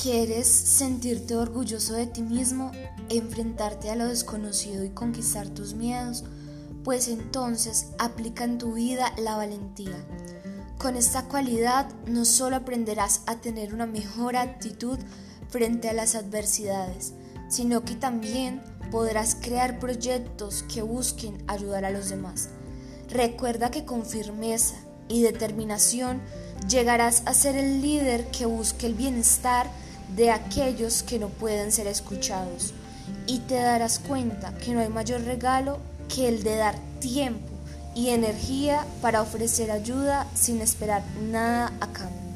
¿Quieres sentirte orgulloso de ti mismo, enfrentarte a lo desconocido y conquistar tus miedos? Pues entonces aplica en tu vida la valentía. Con esta cualidad no solo aprenderás a tener una mejor actitud frente a las adversidades, sino que también podrás crear proyectos que busquen ayudar a los demás. Recuerda que con firmeza y determinación llegarás a ser el líder que busque el bienestar de aquellos que no pueden ser escuchados y te darás cuenta que no hay mayor regalo que el de dar tiempo y energía para ofrecer ayuda sin esperar nada a cambio.